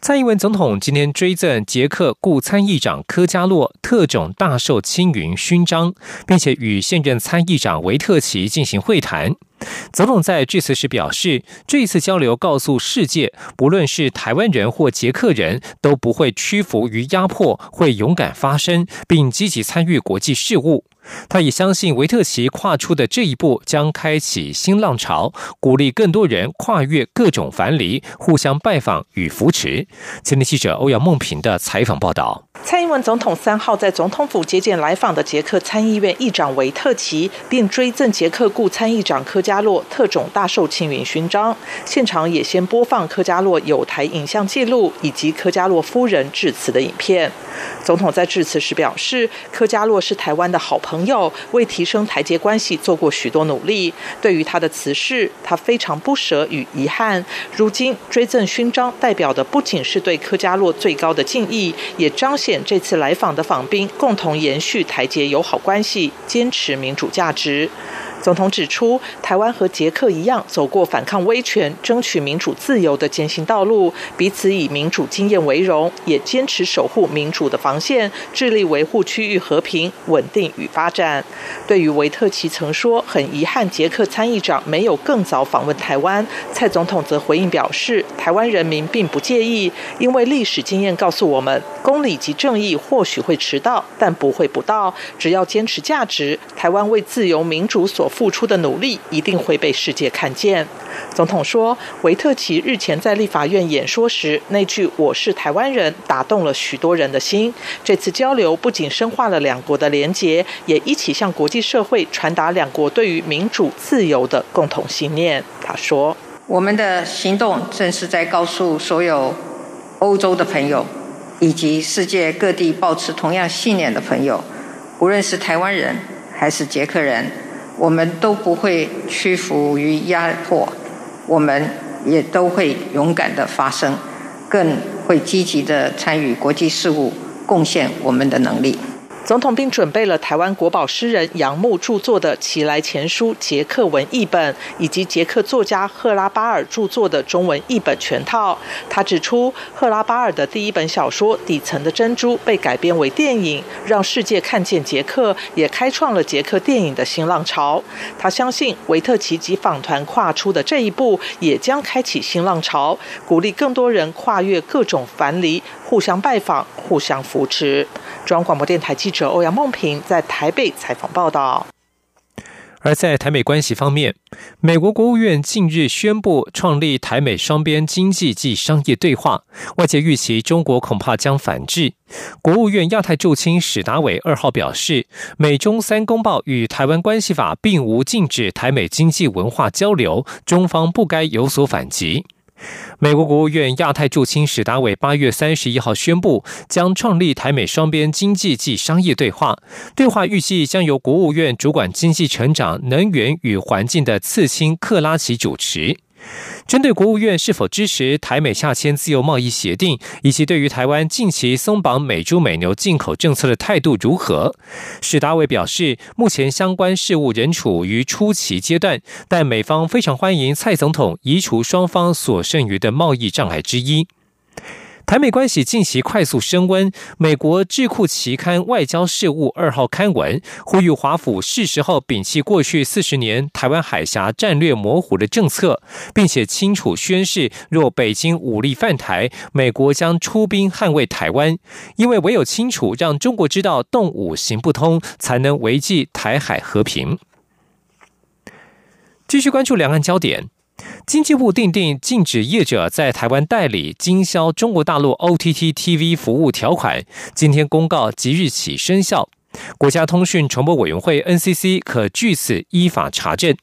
蔡英文总统今天追赠捷克顾参议长科加洛特种大绶青云勋章，并且与现任参议长维特奇进行会谈。总统在致辞时表示，这一次交流告诉世界，不论是台湾人或捷克人都不会屈服于压迫，会勇敢发声，并积极参与国际事务。他也相信维特奇跨出的这一步将开启新浪潮，鼓励更多人跨越各种樊篱，互相拜访与扶持。前天记者欧阳梦平的采访报道。蔡英文总统三号在总统府接见来访的捷克参议院议长维特奇，并追赠捷克顾参议长科加洛特种大绶青云勋章。现场也先播放科加洛有台影像记录以及科加洛夫人致辞的影片。总统在致辞时表示，科加洛是台湾的好朋友，朋友为提升台捷关系做过许多努力。对于他的辞世，他非常不舍与遗憾。如今追赠勋章，代表的不仅是对科加洛最高的敬意，也彰显这次来访的访宾共同延续台捷友好关系，坚持民主价值。总统指出，台湾和捷克一样，走过反抗威权、争取民主自由的艰辛道路，彼此以民主经验为荣，也坚持守护民主的防线，致力维护区域和平、稳定与发展。对于维特奇曾说很遗憾捷克参议长没有更早访问台湾，蔡总统则回应表示，台湾人民并不介意，因为历史经验告诉我们，公理及正义或许会迟到，但不会不到。只要坚持价值，台湾为自由民主所。付出的努力一定会被世界看见。总统说，维特奇日前在立法院演说时那句“我是台湾人”打动了许多人的心。这次交流不仅深化了两国的连结，也一起向国际社会传达两国对于民主自由的共同信念。他说：“我们的行动正是在告诉所有欧洲的朋友，以及世界各地保持同样信念的朋友，无论是台湾人还是捷克人。”我们都不会屈服于压迫，我们也都会勇敢的发声，更会积极的参与国际事务，贡献我们的能力。总统并准备了台湾国宝诗人杨牧著作的《奇来前书》捷克文译本，以及捷克作家赫拉巴尔著作的中文译本全套。他指出，赫拉巴尔的第一本小说《底层的珍珠》被改编为电影，让世界看见捷克，也开创了捷克电影的新浪潮。他相信维特奇及访团跨出的这一步，也将开启新浪潮，鼓励更多人跨越各种樊篱，互相拜访，互相扶持。中央广播电台记者欧阳梦平在台北采访报道。而在台美关系方面，美国国务院近日宣布创立台美双边经济及商业对话，外界预期中国恐怕将反制。国务院亚太驻青史达伟二号表示，美中三公报与台湾关系法并无禁止台美经济文化交流，中方不该有所反击。美国国务院亚太驻青史达伟八月三十一号宣布，将创立台美双边经济暨商业对话。对话预计将由国务院主管经济成长、能源与环境的次青克拉奇主持。针对国务院是否支持台美下签自由贸易协定，以及对于台湾近期松绑美猪美牛进口政策的态度如何，史达伟表示，目前相关事务仍处于初期阶段，但美方非常欢迎蔡总统移除双方所剩余的贸易障碍之一。台美关系近期快速升温，美国智库期刊《外交事务》二号刊文呼吁华府是时候摒弃过去四十年台湾海峡战略模糊的政策，并且清楚宣示，若北京武力犯台，美国将出兵捍卫台湾，因为唯有清楚让中国知道动武行不通，才能维系台海和平。继续关注两岸焦点。经济部订定禁止业者在台湾代理经销中国大陆 OTT TV 服务条款，今天公告即日起生效。国家通讯传播委员会 NCC 可据此依法查证。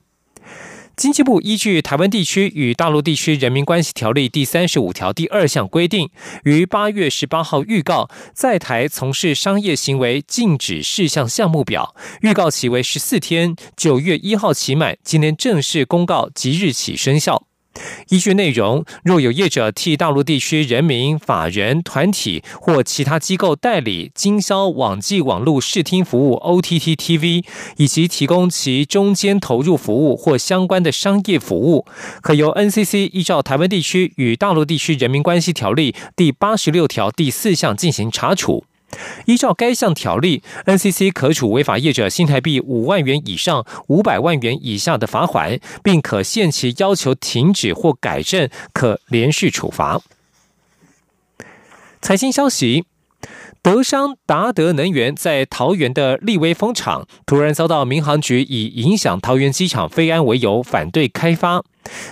经济部依据《台湾地区与大陆地区人民关系条例》第三十五条第二项规定，于八月十八号预告在台从事商业行为禁止事项项目表，预告期为十四天，九月一号起满。今天正式公告即日起生效。依据内容，若有业者替大陆地区人民、法人、团体或其他机构代理经销网际网络视听服务 （OTT TV） 以及提供其中间投入服务或相关的商业服务，可由 NCC 依照《台湾地区与大陆地区人民关系条例》第八十六条第四项进行查处。依照该项条例，NCC 可处违法业者新台币五万元以上五百万元以下的罚款，并可限期要求停止或改正，可连续处罚。财经消息。德商达德能源在桃园的立威风场突然遭到民航局以影响桃园机场飞安为由反对开发。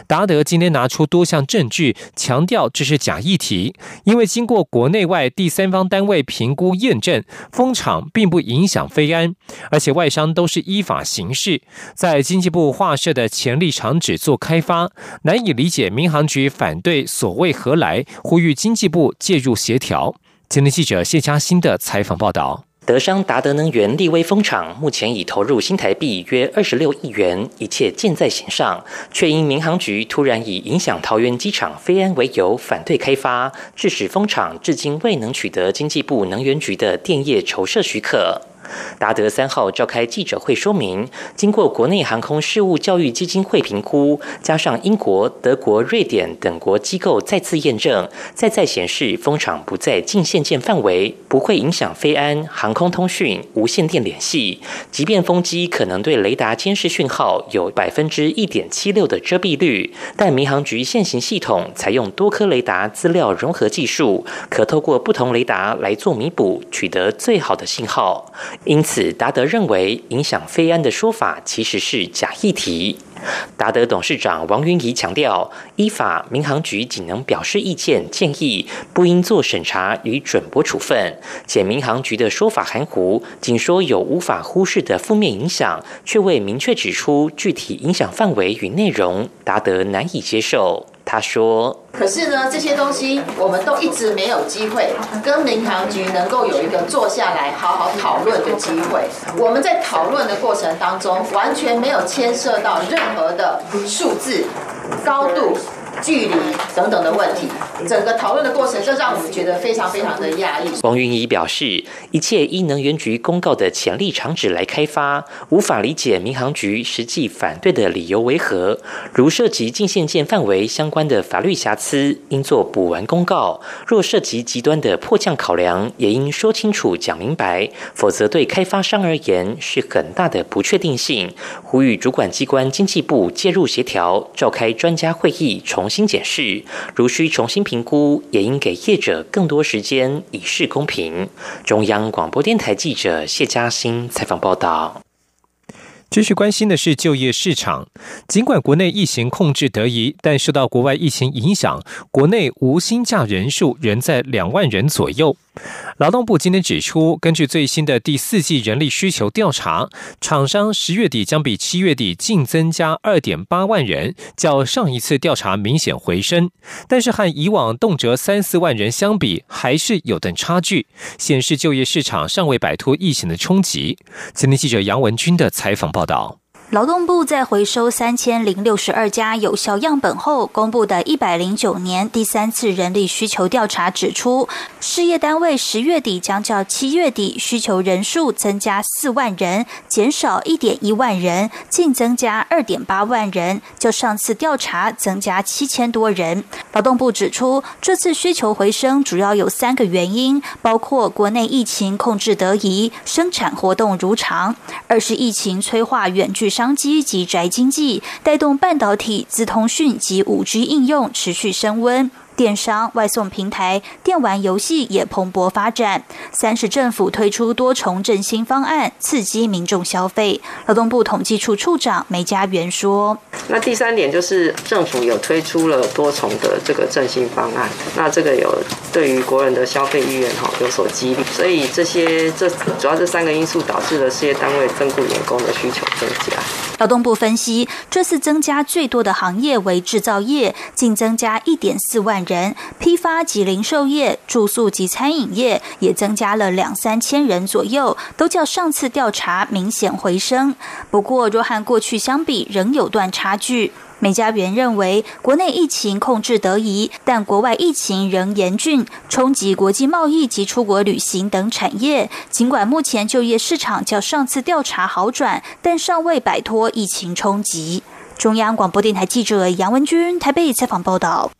达德今天拿出多项证据，强调这是假议题，因为经过国内外第三方单位评估验证，风场并不影响飞安，而且外商都是依法行事，在经济部划设的潜力场址做开发，难以理解民航局反对所谓何来，呼吁经济部介入协调。今天记者谢嘉欣的采访报道：德商达德能源立威风场目前已投入新台币约二十六亿元，一切箭在弦上，却因民航局突然以影响桃园机场飞安为由反对开发，致使风场至今未能取得经济部能源局的电业筹设许可。达德三号召开记者会说明，经过国内航空事务教育基金会评估，加上英国、德国、瑞典等国机构再次验证，再再显示风场不在近线舰范围，不会影响飞安、航空通讯、无线电联系。即便风机可能对雷达监视讯号有百分之一点七六的遮蔽率，但民航局现行系统采用多颗雷达资料融合技术，可透过不同雷达来做弥补，取得最好的信号。因此，达德认为影响飞安的说法其实是假议题。达德董事长王云仪强调，依法，民航局仅能表示意见建议，不应做审查与准驳处分。且民航局的说法含糊，仅说有无法忽视的负面影响，却未明确指出具体影响范围与内容，达德难以接受。他说：“可是呢，这些东西我们都一直没有机会跟民航局能够有一个坐下来好好讨论的机会。我们在讨论的过程当中，完全没有牵涉到任何的数字、高度。”距离等等的问题，整个讨论的过程，就让我们觉得非常非常的压抑。王云怡表示，一切依能源局公告的潜力场址来开发，无法理解民航局实际反对的理由为何。如涉及近线舰范围相关的法律瑕疵，应做补完公告；若涉及极端的迫降考量，也应说清楚讲明白，否则对开发商而言是很大的不确定性。呼吁主管机关经济部介入协调，召开专家会议重。新检视，如需重新评评估，也应给业者更多时间，以示公平。中央广播电台记者谢嘉欣采访报道。继续关心的是就业市场。尽管国内疫情控制得宜，但受到国外疫情影响，国内无薪假人数仍在两万人左右。劳动部今天指出，根据最新的第四季人力需求调查，厂商十月底将比七月底净增加二点八万人，较上一次调查明显回升。但是和以往动辄三四万人相比，还是有等差距，显示就业市场尚未摆脱疫情的冲击。今天记者杨文军的采访报道。劳动部在回收三千零六十二家有效样本后，公布的一百零九年第三次人力需求调查指出，事业单位十月底将较七月底需求人数增加四万人，减少一点一万人，净增加二点八万人，较上次调查增加七千多人。劳动部指出，这次需求回升主要有三个原因，包括国内疫情控制得宜，生产活动如常；二是疫情催化远距上。商机及宅经济带动半导体、资通讯及五 G 应用持续升温。电商、外送平台、电玩游戏也蓬勃发展。三是政府推出多重振兴方案，刺激民众消费。劳动部统计处处长梅家元说：“那第三点就是政府有推出了多重的这个振兴方案，那这个有对于国人的消费意愿哈有所激励，所以这些这主要这三个因素导致了事业单位增雇员工的需求增加。”劳动部分析，这次增加最多的行业为制造业，净增加一点四万人；批发及零售业、住宿及餐饮业也增加了两三千人左右，都较上次调查明显回升。不过，若和过去相比，仍有段差距。美家园认为，国内疫情控制得宜，但国外疫情仍严峻，冲击国际贸易及出国旅行等产业。尽管目前就业市场较上次调查好转，但尚未摆脱疫情冲击。中央广播电台记者杨文君台北采访报道。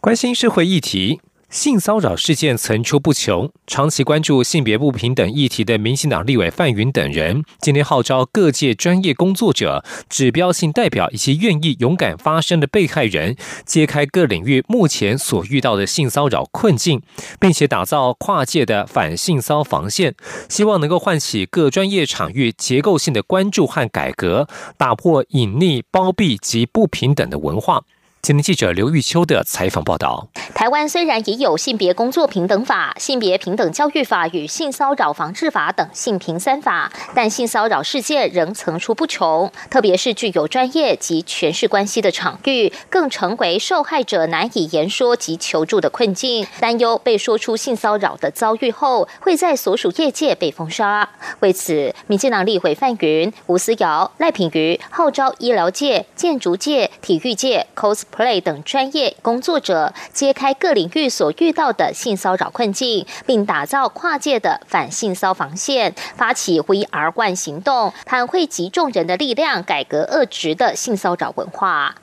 关心社会议题。性骚扰事件层出不穷，长期关注性别不平等议题的民进党立委范云等人，今天号召各界专业工作者、指标性代表以及愿意勇敢发声的被害人，揭开各领域目前所遇到的性骚扰困境，并且打造跨界的反性骚防线，希望能够唤起各专业场域结构性的关注和改革，打破隐匿、包庇及不平等的文化。今天记者刘玉秋的采访报道：台湾虽然已有性别工作平等法、性别平等教育法与性骚扰防治法等性平三法，但性骚扰事件仍层出不穷。特别是具有专业及权势关系的场域，更成为受害者难以言说及求助的困境。担忧被说出性骚扰的遭遇后，会在所属业界被封杀。为此，民进党立委范云、吴思瑶、赖品瑜号召医疗界、建筑界、体育界 cos。Play 等专业工作者揭开各领域所遇到的性骚扰困境，并打造跨界的反性骚防线，发起 We Are One 行动，谈汇集众人的力量，改革恶质的性骚扰文化。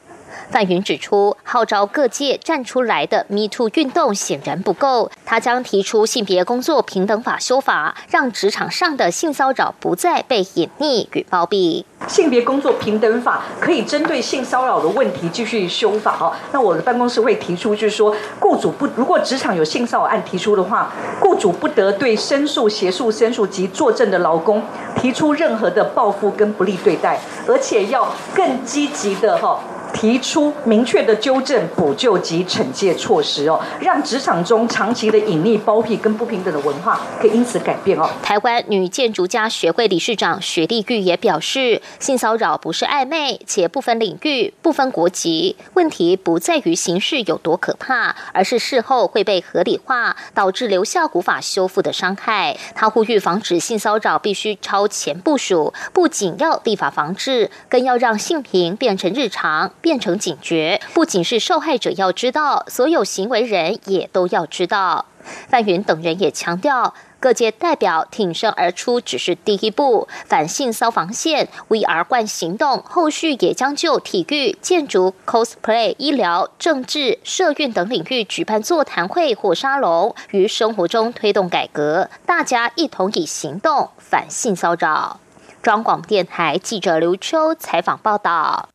范云指出，号召各界站出来的 Me Too 运动显然不够，他将提出性别工作平等法修法，让职场上的性骚扰不再被隐匿与包庇。性别工作平等法可以针对性骚扰的问题继续修法哦。那我的办公室会提出，就是说，雇主不如果职场有性骚扰案提出的话，雇主不得对申诉、协助申诉及作证的劳工提出任何的报复跟不利对待，而且要更积极的哈。提出明确的纠正、补救及惩戒措施哦，让职场中长期的隐匿、包庇跟不平等的文化可以因此改变哦。台湾女建筑家学会理事长许丽玉也表示，性骚扰不是暧昧，且不分领域、不分国籍。问题不在于形式有多可怕，而是事后会被合理化，导致留下无法修复的伤害。他呼吁防止性骚扰必须超前部署，不仅要立法防治，更要让性平变成日常。变成警觉，不仅是受害者要知道，所有行为人也都要知道。范云等人也强调，各界代表挺身而出只是第一步，反性骚防线 V R 冠行动后续也将就体育、建筑、cosplay、医疗、政治、社运等领域举办座谈会或沙龙，于生活中推动改革，大家一同以行动反性骚扰。中广电台记者刘秋采访报道。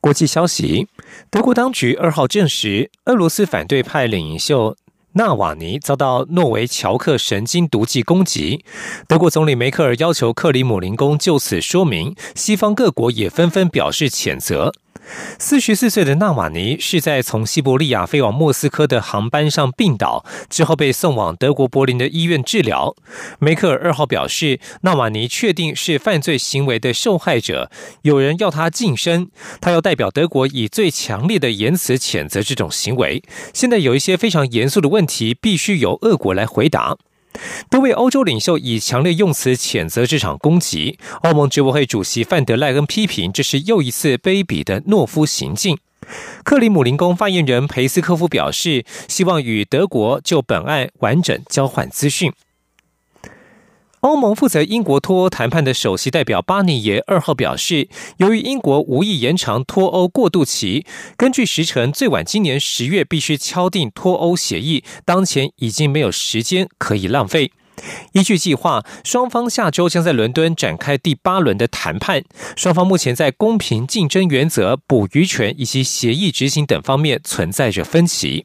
国际消息：德国当局二号证实，俄罗斯反对派领袖纳瓦尼遭到诺维乔克神经毒剂攻击。德国总理梅克尔要求克里姆林宫就此说明，西方各国也纷纷表示谴责。四十四岁的纳瓦尼是在从西伯利亚飞往莫斯科的航班上病倒，之后被送往德国柏林的医院治疗。梅克尔二号表示，纳瓦尼确定是犯罪行为的受害者，有人要他晋升，他要代表德国以最强烈的言辞谴责这种行为。现在有一些非常严肃的问题，必须由俄国来回答。多位欧洲领袖以强烈用词谴责这场攻击。欧盟执委会主席范德赖恩批评这是又一次卑鄙的懦夫行径。克里姆林宫发言人佩斯科夫表示，希望与德国就本案完整交换资讯。欧盟负责英国脱欧谈判的首席代表巴尼耶二号表示，由于英国无意延长脱欧过渡期，根据时程，最晚今年十月必须敲定脱欧协议，当前已经没有时间可以浪费。依据计划，双方下周将在伦敦展开第八轮的谈判。双方目前在公平竞争原则、捕鱼权以及协议执行等方面存在着分歧。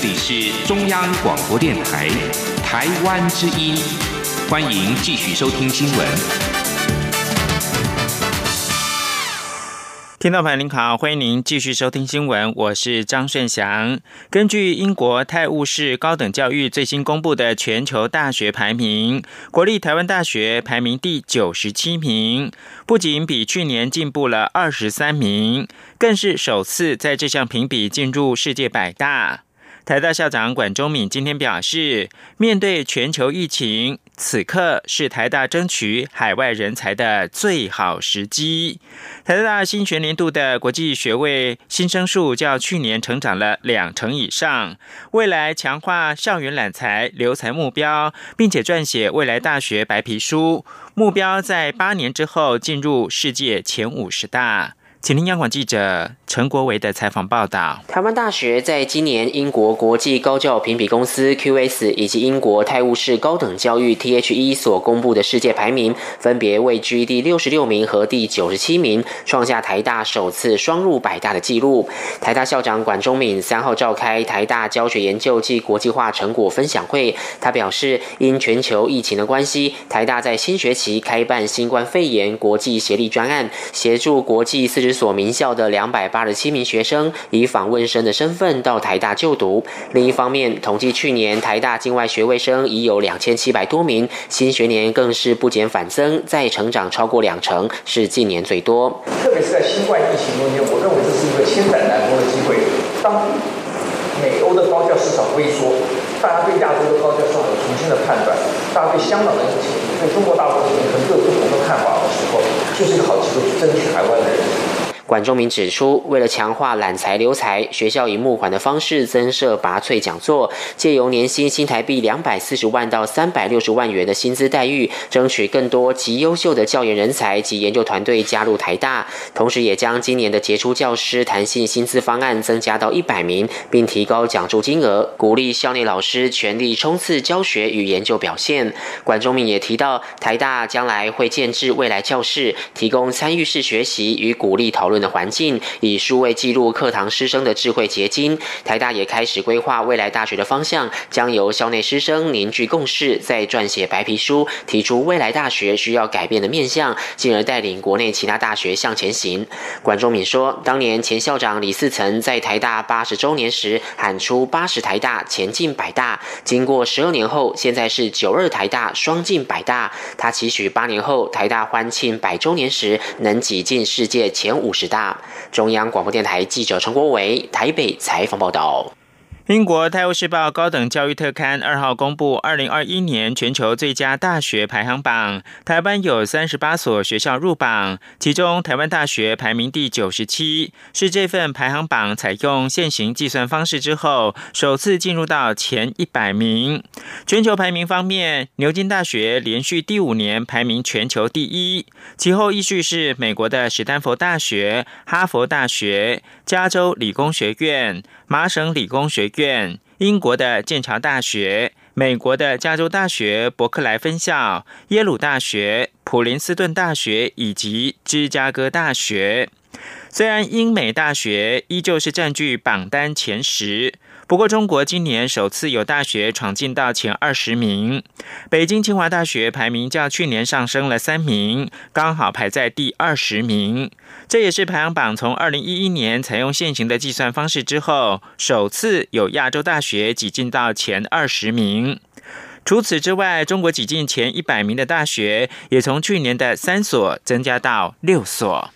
这里是中央广播电台台湾之音，欢迎继续收听新闻。听众朋友您好，欢迎您继续收听新闻，我是张顺祥。根据英国泰晤士高等教育最新公布的全球大学排名，国立台湾大学排名第九十七名，不仅比去年进步了二十三名，更是首次在这项评比进入世界百大。台大校长管中敏今天表示，面对全球疫情，此刻是台大争取海外人才的最好时机。台大新学年度的国际学位新生数较去年成长了两成以上。未来强化校园揽才留才目标，并且撰写未来大学白皮书，目标在八年之后进入世界前五十大。请听央广记者陈国维的采访报道。台湾大学在今年英国国际高教评比公司 QS 以及英国泰晤士高等教育 THE 所公布的世界排名，分别位居第六十六名和第九十七名，创下台大首次双入百大的纪录。台大校长管中敏三号召开台大教学研究暨国际化成果分享会，他表示，因全球疫情的关系，台大在新学期开办新冠肺炎国际协力专案，协助国际四十。所名校的两百八十七名学生以访问生的身份到台大就读。另一方面，统计去年台大境外学位生已有两千七百多名，新学年更是不减反增，再成长超过两成，是近年最多。特别是在新冠疫情中间，我认为这是一个千载难逢的机会。当美欧的高教市场萎缩，大家对亚洲的高教市场有重新的判断，大家对香港的疫情、对中国大陆的前景可能有不同的看法的时候，就是一个好机会，争取海外的人。管仲明指出，为了强化揽才留才，学校以募款的方式增设拔萃讲座，借由年薪新台币两百四十万到三百六十万元的薪资待遇，争取更多极优秀的教研人才及研究团队加入台大。同时，也将今年的杰出教师弹性薪资方案增加到一百名，并提高奖助金额，鼓励校内老师全力冲刺教学与研究表现。管中明也提到，台大将来会建制未来教室，提供参与式学习与鼓励讨论。的环境以数位记录课堂师生的智慧结晶，台大也开始规划未来大学的方向，将由校内师生凝聚共识，再撰写白皮书，提出未来大学需要改变的面向，进而带领国内其他大学向前行。管中敏说，当年前校长李四曾在台大八十周年时喊出“八十台大前进百大”，经过十二年后，现在是九二台大双进百大。他期许八年后台大欢庆百周年时，能挤进世界前五十。大中央广播电台记者陈国伟台北采访报道。英国《泰晤士报》高等教育特刊二号公布二零二一年全球最佳大学排行榜，台湾有三十八所学校入榜，其中台湾大学排名第九十七，是这份排行榜采用现行计算方式之后首次进入到前一百名。全球排名方面，牛津大学连续第五年排名全球第一，其后依序是美国的史丹佛大学、哈佛大学、加州理工学院。麻省理工学院、院英国的剑桥大学、美国的加州大学伯克莱分校、耶鲁大学、普林斯顿大学以及芝加哥大学。虽然英美大学依旧是占据榜单前十。不过，中国今年首次有大学闯进到前二十名。北京清华大学排名较去年上升了三名，刚好排在第二十名。这也是排行榜从二零一一年采用现行的计算方式之后，首次有亚洲大学挤进到前二十名。除此之外，中国挤进前一百名的大学，也从去年的三所增加到六所。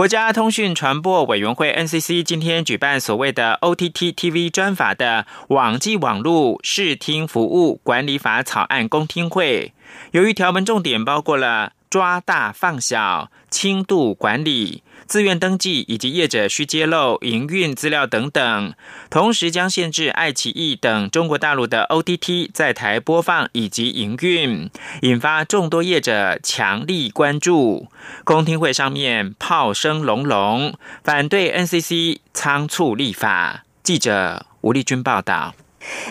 国家通讯传播委员会 NCC 今天举办所谓的 OTT TV 专法的网际网络视听服务管理法草案公听会，由于条文重点包括了抓大放小、轻度管理。自愿登记以及业者需揭露营运资料等等，同时将限制爱奇艺等中国大陆的 OTT 在台播放以及营运，引发众多业者强力关注。公听会上面炮声隆隆，反对 NCC 仓促立法。记者吴丽君报道。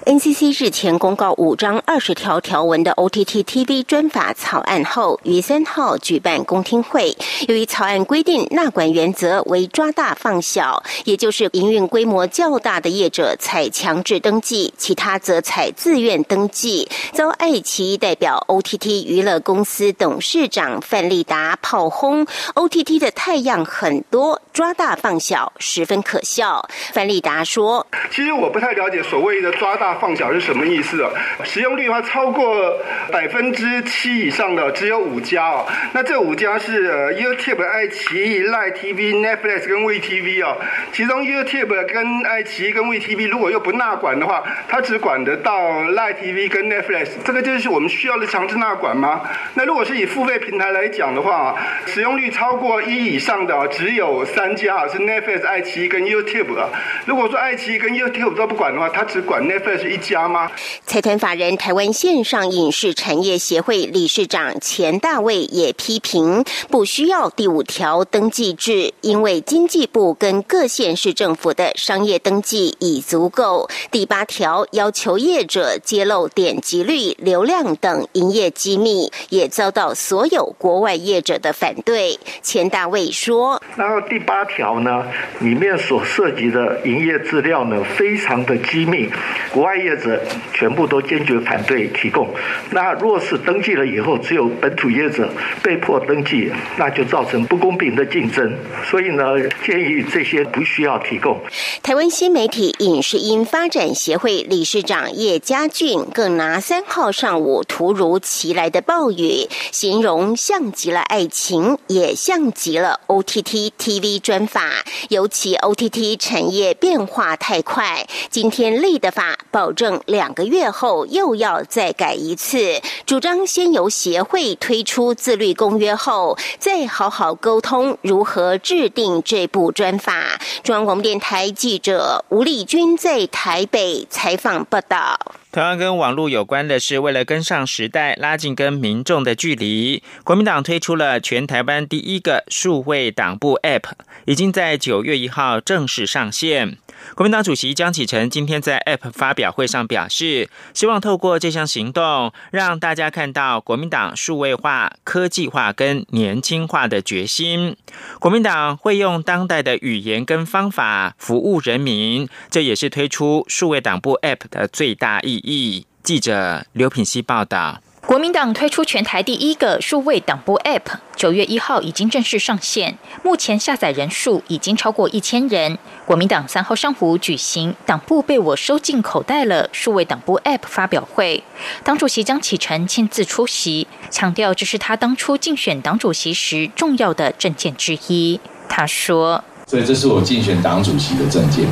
NCC 日前公告五章二十条条文的 OTT TV 专法草案后，于三号举办公听会。由于草案规定纳管原则为抓大放小，也就是营运规模较大的业者采强制登记，其他则采自愿登记，遭爱奇艺代表 OTT 娱乐公司董事长范立达炮轰：“OTT 的太阳很多，抓大放小，十分可笑。”范立达说：“其实我不太了解所谓的。”抓大放小是什么意思啊？使用率的话，超过百分之七以上的只有五家哦。那这五家是 YouTube、爱奇艺、letv、Netflix 跟 VTV 哦。其中 YouTube 跟爱奇艺跟 VTV 如果又不纳管的话，它只管得到 letv 跟 Netflix。这个就是我们需要的强制纳管吗？那如果是以付费平台来讲的话，使用率超过一以上的只有三家是 Netflix、爱奇艺跟 YouTube 啊。如果说爱奇艺跟 YouTube 都不管的话，它只管。Netflix 是一家吗？财团法人台湾线上影视产业协会理事长钱大卫也批评，不需要第五条登记制，因为经济部跟各县市政府的商业登记已足够。第八条要求业者揭露点击率、流量等营业机密，也遭到所有国外业者的反对。钱大卫说：“然后第八条呢，里面所涉及的营业资料呢，非常的机密。”国外业者全部都坚决反对提供。那若是登记了以后，只有本土业者被迫登记，那就造成不公平的竞争。所以呢，建议这些不需要提供。台湾新媒体影视音发展协会理事长叶家俊更拿三号上午突如其来的暴雨，形容像极了爱情，也像极了 OTT TV 专法。尤其 OTT 产业变化太快，今天立的法。保证两个月后又要再改一次，主张先由协会推出自律公约后，再好好沟通如何制定这部专法。中央广播电台记者吴丽君在台北采访报道。同样跟网络有关的是，为了跟上时代，拉近跟民众的距离，国民党推出了全台湾第一个数位党部 App，已经在九月一号正式上线。国民党主席江启臣今天在 App 发表会上表示，希望透过这项行动，让大家看到国民党数位化、科技化跟年轻化的决心。国民党会用当代的语言跟方法服务人民，这也是推出数位党部 App 的最大意义。记者刘品希报道。国民党推出全台第一个数位党部 App，九月一号已经正式上线，目前下载人数已经超过一千人。国民党三号上午举行“党部被我收进口袋了”数位党部 App 发表会，党主席江启臣亲自出席，强调这是他当初竞选党主席时重要的证件之一。他说：“所以这是我竞选党主席的证件。”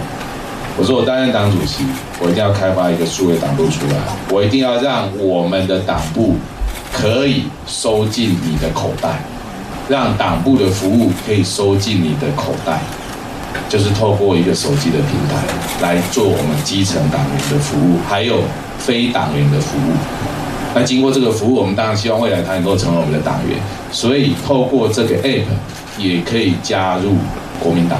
我说我担任党主席，我一定要开发一个数位党部出来，我一定要让我们的党部可以收进你的口袋，让党部的服务可以收进你的口袋，就是透过一个手机的平台来做我们基层党员的服务，还有非党员的服务。那经过这个服务，我们当然希望未来他能够成为我们的党员，所以透过这个 App 也可以加入国民党。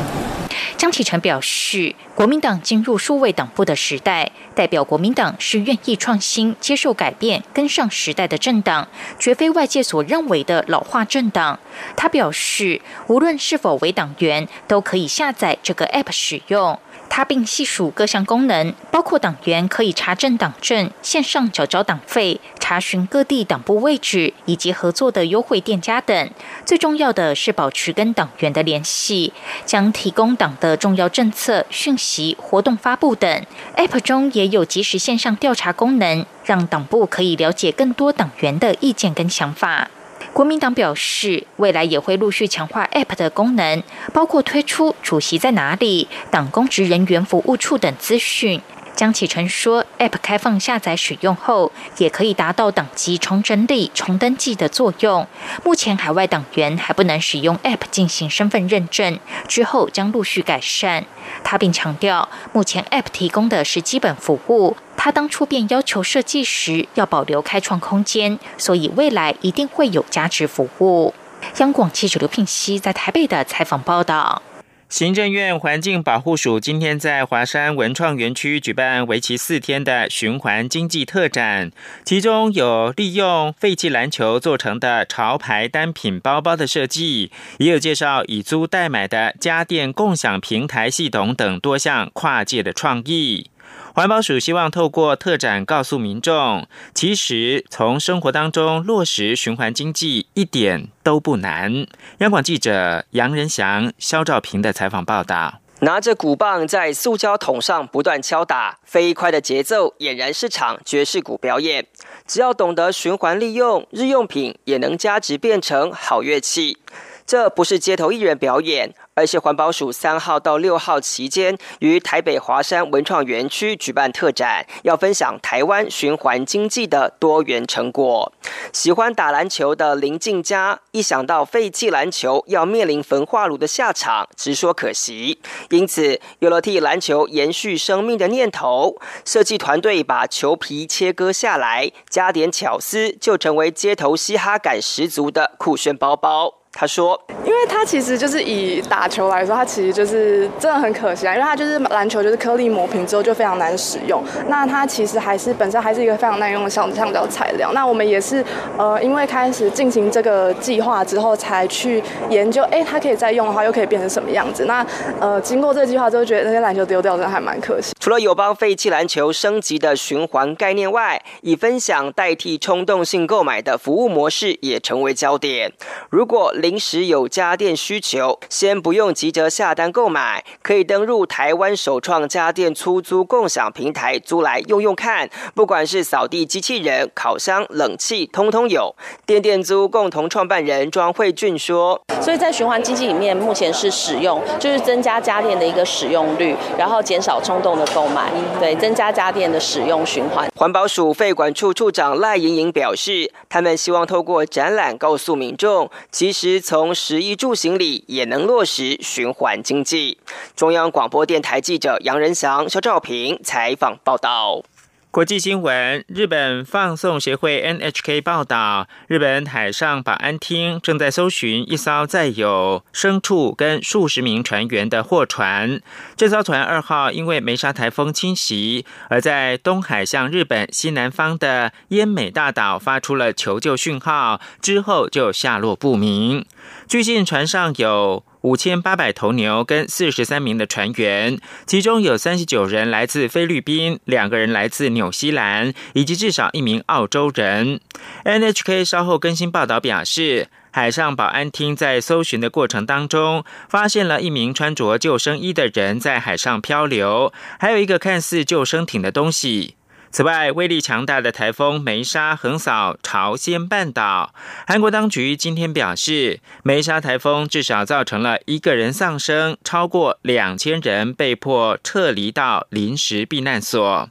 江启臣表示，国民党进入数位党部的时代，代表国民党是愿意创新、接受改变、跟上时代的政党，绝非外界所认为的老化政党。他表示，无论是否为党员，都可以下载这个 App 使用。他并细数各项功能，包括党员可以查证党证、线上缴交党费。查询各地党部位置以及合作的优惠店家等。最重要的是保持跟党员的联系，将提供党的重要政策、讯息、活动发布等。App 中也有即时线上调查功能，让党部可以了解更多党员的意见跟想法。国民党表示，未来也会陆续强化 App 的功能，包括推出主席在哪里、党公职人员服务处等资讯。江启臣说，App 开放下载使用后，也可以达到党籍重整理、重登记的作用。目前海外党员还不能使用 App 进行身份认证，之后将陆续改善。他并强调，目前 App 提供的是基本服务，他当初便要求设计时要保留开创空间，所以未来一定会有价值服务。央广记者刘聘熙在台北的采访报道。行政院环境保护署今天在华山文创园区举办为期四天的循环经济特展，其中有利用废弃篮球做成的潮牌单品包包的设计，也有介绍以租代买的家电共享平台系统等多项跨界的创意。环保署希望透过特展告诉民众，其实从生活当中落实循环经济一点都不难。央广记者杨仁祥、肖兆平的采访报道：拿着鼓棒在塑胶桶上不断敲打，飞快的节奏俨然是场爵士鼓表演。只要懂得循环利用，日用品也能加值变成好乐器。这不是街头艺人表演。而是环保署三号到六号期间于台北华山文创园区举办特展，要分享台湾循环经济的多元成果。喜欢打篮球的林静佳，一想到废弃篮球要面临焚化炉的下场，直说可惜。因此有了替篮球延续生命的念头，设计团队把球皮切割下来，加点巧思，就成为街头嘻哈感十足的酷炫包包。他说：“因为他其实就是以打球来说，他其实就是真的很可惜啊，因为他就是篮球，就是颗粒磨平之后就非常难使用。那它其实还是本身还是一个非常耐用的橡橡胶材料。那我们也是呃，因为开始进行这个计划之后，才去研究，哎，它可以再用的话，又可以变成什么样子？那呃，经过这个计划之后，觉得那些篮球丢掉真的还蛮可惜。除了有帮废弃篮球升级的循环概念外，以分享代替冲动性购买的服务模式也成为焦点。如果临时有家电需求，先不用急着下单购买，可以登入台湾首创家电出租共享平台租来用用看。不管是扫地机器人、烤箱、冷气，通通有。电电租共同创办人庄慧俊说：“所以在循环经济里面，目前是使用，就是增加家电的一个使用率，然后减少冲动的购买，对，增加家电的使用循环。”环保署废管处处长赖莹莹表示，他们希望透过展览告诉民众，其实从食衣住行里也能落实循环经济。中央广播电台记者杨仁祥、肖兆平采访报道。国际新闻：日本放送协会 NHK 报道，日本海上保安厅正在搜寻一艘载有牲畜跟数十名船员的货船。这艘船二号因为梅沙台风侵袭，而在东海向日本西南方的奄美大岛发出了求救讯号，之后就下落不明。据信船上有。五千八百头牛跟四十三名的船员，其中有三十九人来自菲律宾，两个人来自纽西兰，以及至少一名澳洲人。NHK 稍后更新报道表示，海上保安厅在搜寻的过程当中，发现了一名穿着救生衣的人在海上漂流，还有一个看似救生艇的东西。此外，威力强大的台风梅沙横扫朝鲜半岛。韩国当局今天表示，梅沙台风至少造成了一个人丧生，超过两千人被迫撤离到临时避难所。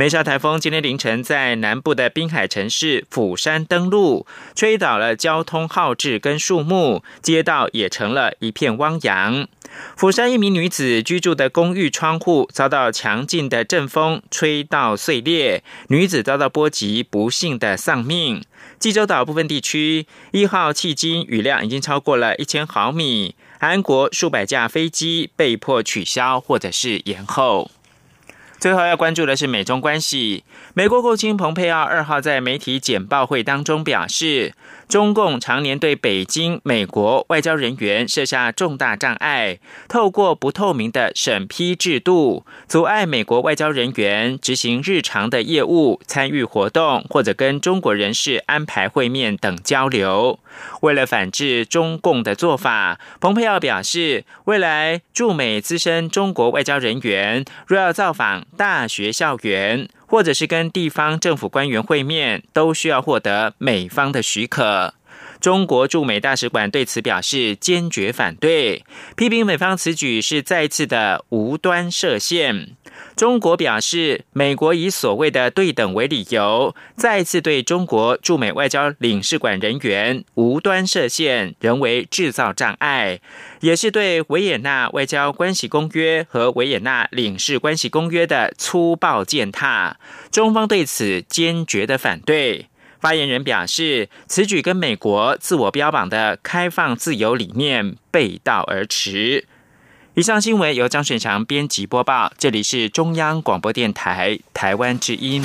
梅沙台风今天凌晨在南部的滨海城市釜山登陆，吹倒了交通号志跟树木，街道也成了一片汪洋。釜山一名女子居住的公寓窗户遭到强劲的阵风吹到碎裂，女子遭到波及，不幸的丧命。济州岛部分地区一号迄今雨量已经超过了一千毫米，韩国数百架飞机被迫取消或者是延后。最后要关注的是美中关系。美国国务卿蓬佩奥二号在媒体简报会当中表示，中共常年对北京、美国外交人员设下重大障碍，透过不透明的审批制度，阻碍美国外交人员执行日常的业务、参与活动或者跟中国人士安排会面等交流。为了反制中共的做法，蓬佩奥表示，未来驻美资深中国外交人员若要造访，大学校园，或者是跟地方政府官员会面，都需要获得美方的许可。中国驻美大使馆对此表示坚决反对，批评美方此举是再次的无端设限。中国表示，美国以所谓的对等为理由，再次对中国驻美外交领事馆人员无端设限，人为制造障碍，也是对维也纳外交关系公约和维也纳领事关系公约的粗暴践踏。中方对此坚决的反对。发言人表示，此举跟美国自我标榜的开放自由理念背道而驰。以上新闻由张选强编辑播报，这里是中央广播电台台湾之音。